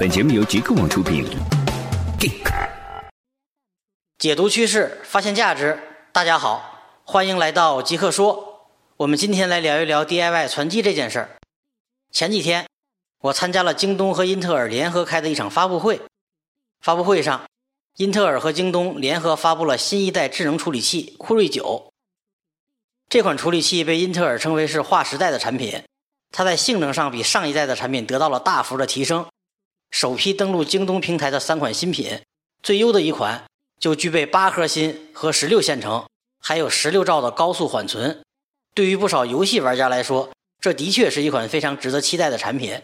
本节目由极客网出品。解读趋势，发现价值。大家好，欢迎来到极客说。我们今天来聊一聊 DIY 传机这件事儿。前几天，我参加了京东和英特尔联合开的一场发布会。发布会上，英特尔和京东联合发布了新一代智能处理器酷睿九。这款处理器被英特尔称为是划时代的产品，它在性能上比上一代的产品得到了大幅的提升。首批登陆京东平台的三款新品，最优的一款就具备八核心和十六线程，还有十六兆的高速缓存。对于不少游戏玩家来说，这的确是一款非常值得期待的产品。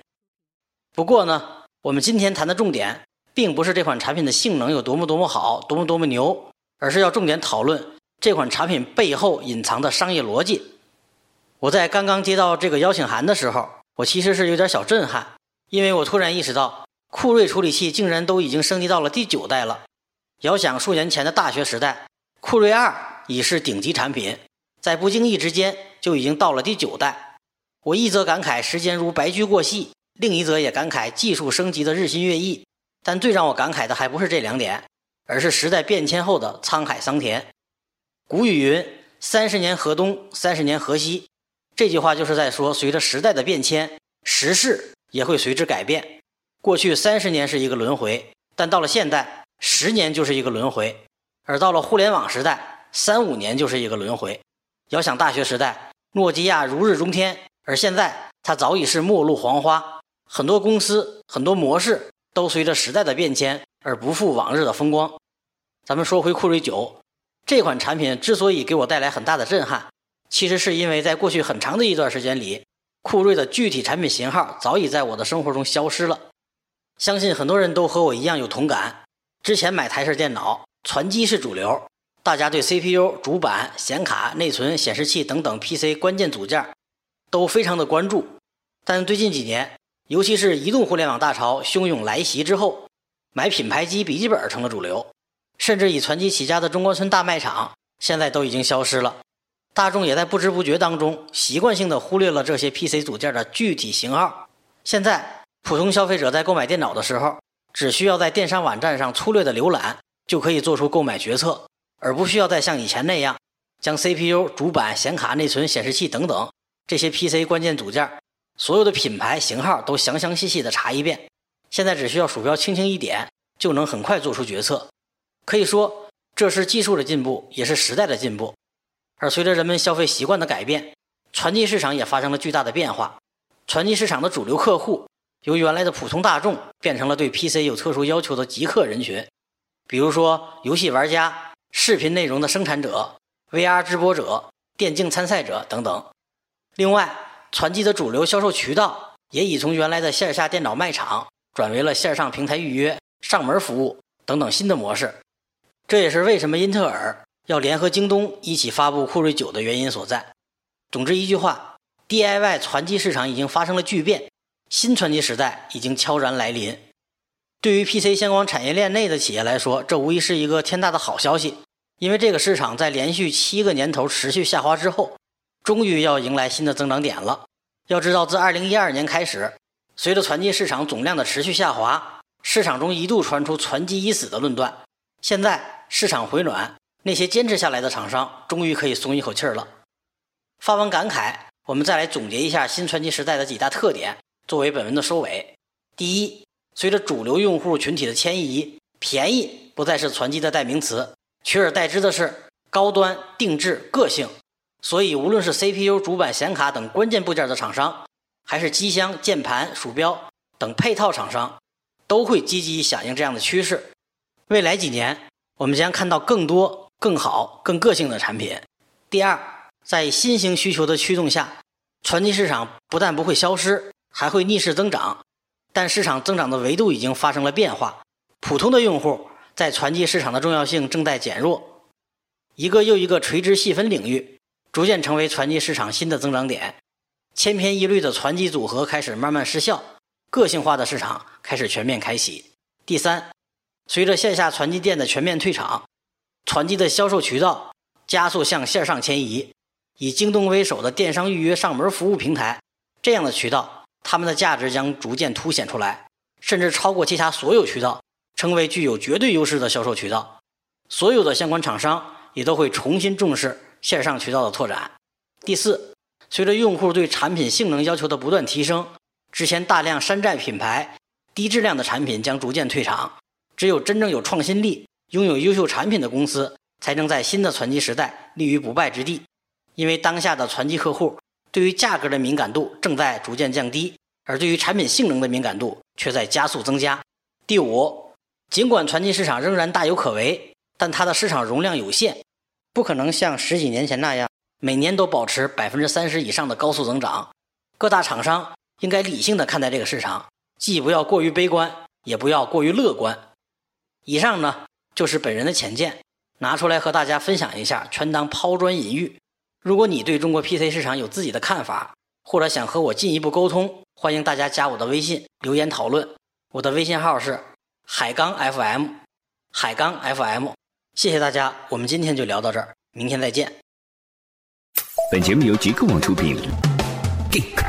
不过呢，我们今天谈的重点，并不是这款产品的性能有多么多么好，多么多么牛，而是要重点讨论这款产品背后隐藏的商业逻辑。我在刚刚接到这个邀请函的时候，我其实是有点小震撼，因为我突然意识到。酷睿处理器竟然都已经升级到了第九代了。遥想数年前的大学时代，酷睿二已是顶级产品，在不经意之间就已经到了第九代。我一则感慨时间如白驹过隙，另一则也感慨技术升级的日新月异。但最让我感慨的还不是这两点，而是时代变迁后的沧海桑田。古语云：“三十年河东，三十年河西。”这句话就是在说，随着时代的变迁，时势也会随之改变。过去三十年是一个轮回，但到了现代，十年就是一个轮回；而到了互联网时代，三五年就是一个轮回。遥想大学时代，诺基亚如日中天，而现在它早已是末路黄花。很多公司、很多模式都随着时代的变迁而不复往日的风光。咱们说回酷睿九这款产品，之所以给我带来很大的震撼，其实是因为在过去很长的一段时间里，酷睿的具体产品型号早已在我的生活中消失了。相信很多人都和我一样有同感。之前买台式电脑，传机是主流，大家对 CPU、主板、显卡、内存、显示器等等 PC 关键组件都非常的关注。但最近几年，尤其是移动互联网大潮汹涌来袭之后，买品牌机笔记本成了主流，甚至以传机起家的中关村大卖场现在都已经消失了。大众也在不知不觉当中习惯性的忽略了这些 PC 组件的具体型号。现在。普通消费者在购买电脑的时候，只需要在电商网站上粗略的浏览，就可以做出购买决策，而不需要再像以前那样将 CPU、主板、显卡、内存、显示器等等这些 PC 关键组件所有的品牌型号都详详细细的查一遍。现在只需要鼠标轻轻一点，就能很快做出决策。可以说，这是技术的进步，也是时代的进步。而随着人们消费习惯的改变，传机市场也发生了巨大的变化。传机市场的主流客户。由原来的普通大众变成了对 PC 有特殊要求的极客人群，比如说游戏玩家、视频内容的生产者、VR 直播者、电竞参赛者等等。另外，传记的主流销售渠道也已从原来的线下电脑卖场转为了线上平台预约、上门服务等等新的模式。这也是为什么英特尔要联合京东一起发布酷睿九的原因所在。总之一句话，DIY 传记市场已经发生了巨变。新传奇时代已经悄然来临，对于 PC 相关产业链内的企业来说，这无疑是一个天大的好消息。因为这个市场在连续七个年头持续下滑之后，终于要迎来新的增长点了。要知道，自2012年开始，随着传奇市场总量的持续下滑，市场中一度传出“传奇已死”的论断。现在市场回暖，那些坚持下来的厂商终于可以松一口气儿了。发完感慨，我们再来总结一下新传奇时代的几大特点。作为本文的收尾，第一，随着主流用户群体的迁移，便宜不再是传机的代名词，取而代之的是高端、定制、个性。所以，无论是 CPU、主板、显卡等关键部件的厂商，还是机箱、键盘、鼠标等配套厂商，都会积极响应这样的趋势。未来几年，我们将看到更多、更好、更个性的产品。第二，在新型需求的驱动下，传奇市场不但不会消失。还会逆势增长，但市场增长的维度已经发生了变化。普通的用户在传记市场的重要性正在减弱，一个又一个垂直细分领域逐渐成为传记市场新的增长点。千篇一律的传记组合开始慢慢失效，个性化的市场开始全面开启。第三，随着线下传记店的全面退场，传记的销售渠道加速向线上迁移。以京东为首的电商预约上门服务平台这样的渠道。他们的价值将逐渐凸显出来，甚至超过其他所有渠道，成为具有绝对优势的销售渠道。所有的相关厂商也都会重新重视线上渠道的拓展。第四，随着用户对产品性能要求的不断提升，之前大量山寨品牌、低质量的产品将逐渐退场。只有真正有创新力、拥有优秀产品的公司，才能在新的传机时代立于不败之地。因为当下的传机客户对于价格的敏感度正在逐渐降低，而对于产品性能的敏感度却在加速增加。第五，尽管传机市场仍然大有可为。但它的市场容量有限，不可能像十几年前那样每年都保持百分之三十以上的高速增长。各大厂商应该理性的看待这个市场，既不要过于悲观，也不要过于乐观。以上呢就是本人的浅见，拿出来和大家分享一下，全当抛砖引玉。如果你对中国 PC 市场有自己的看法，或者想和我进一步沟通，欢迎大家加我的微信留言讨论。我的微信号是海刚 FM，海刚 FM。谢谢大家，我们今天就聊到这儿，明天再见。本节目由极客网出品，Geek。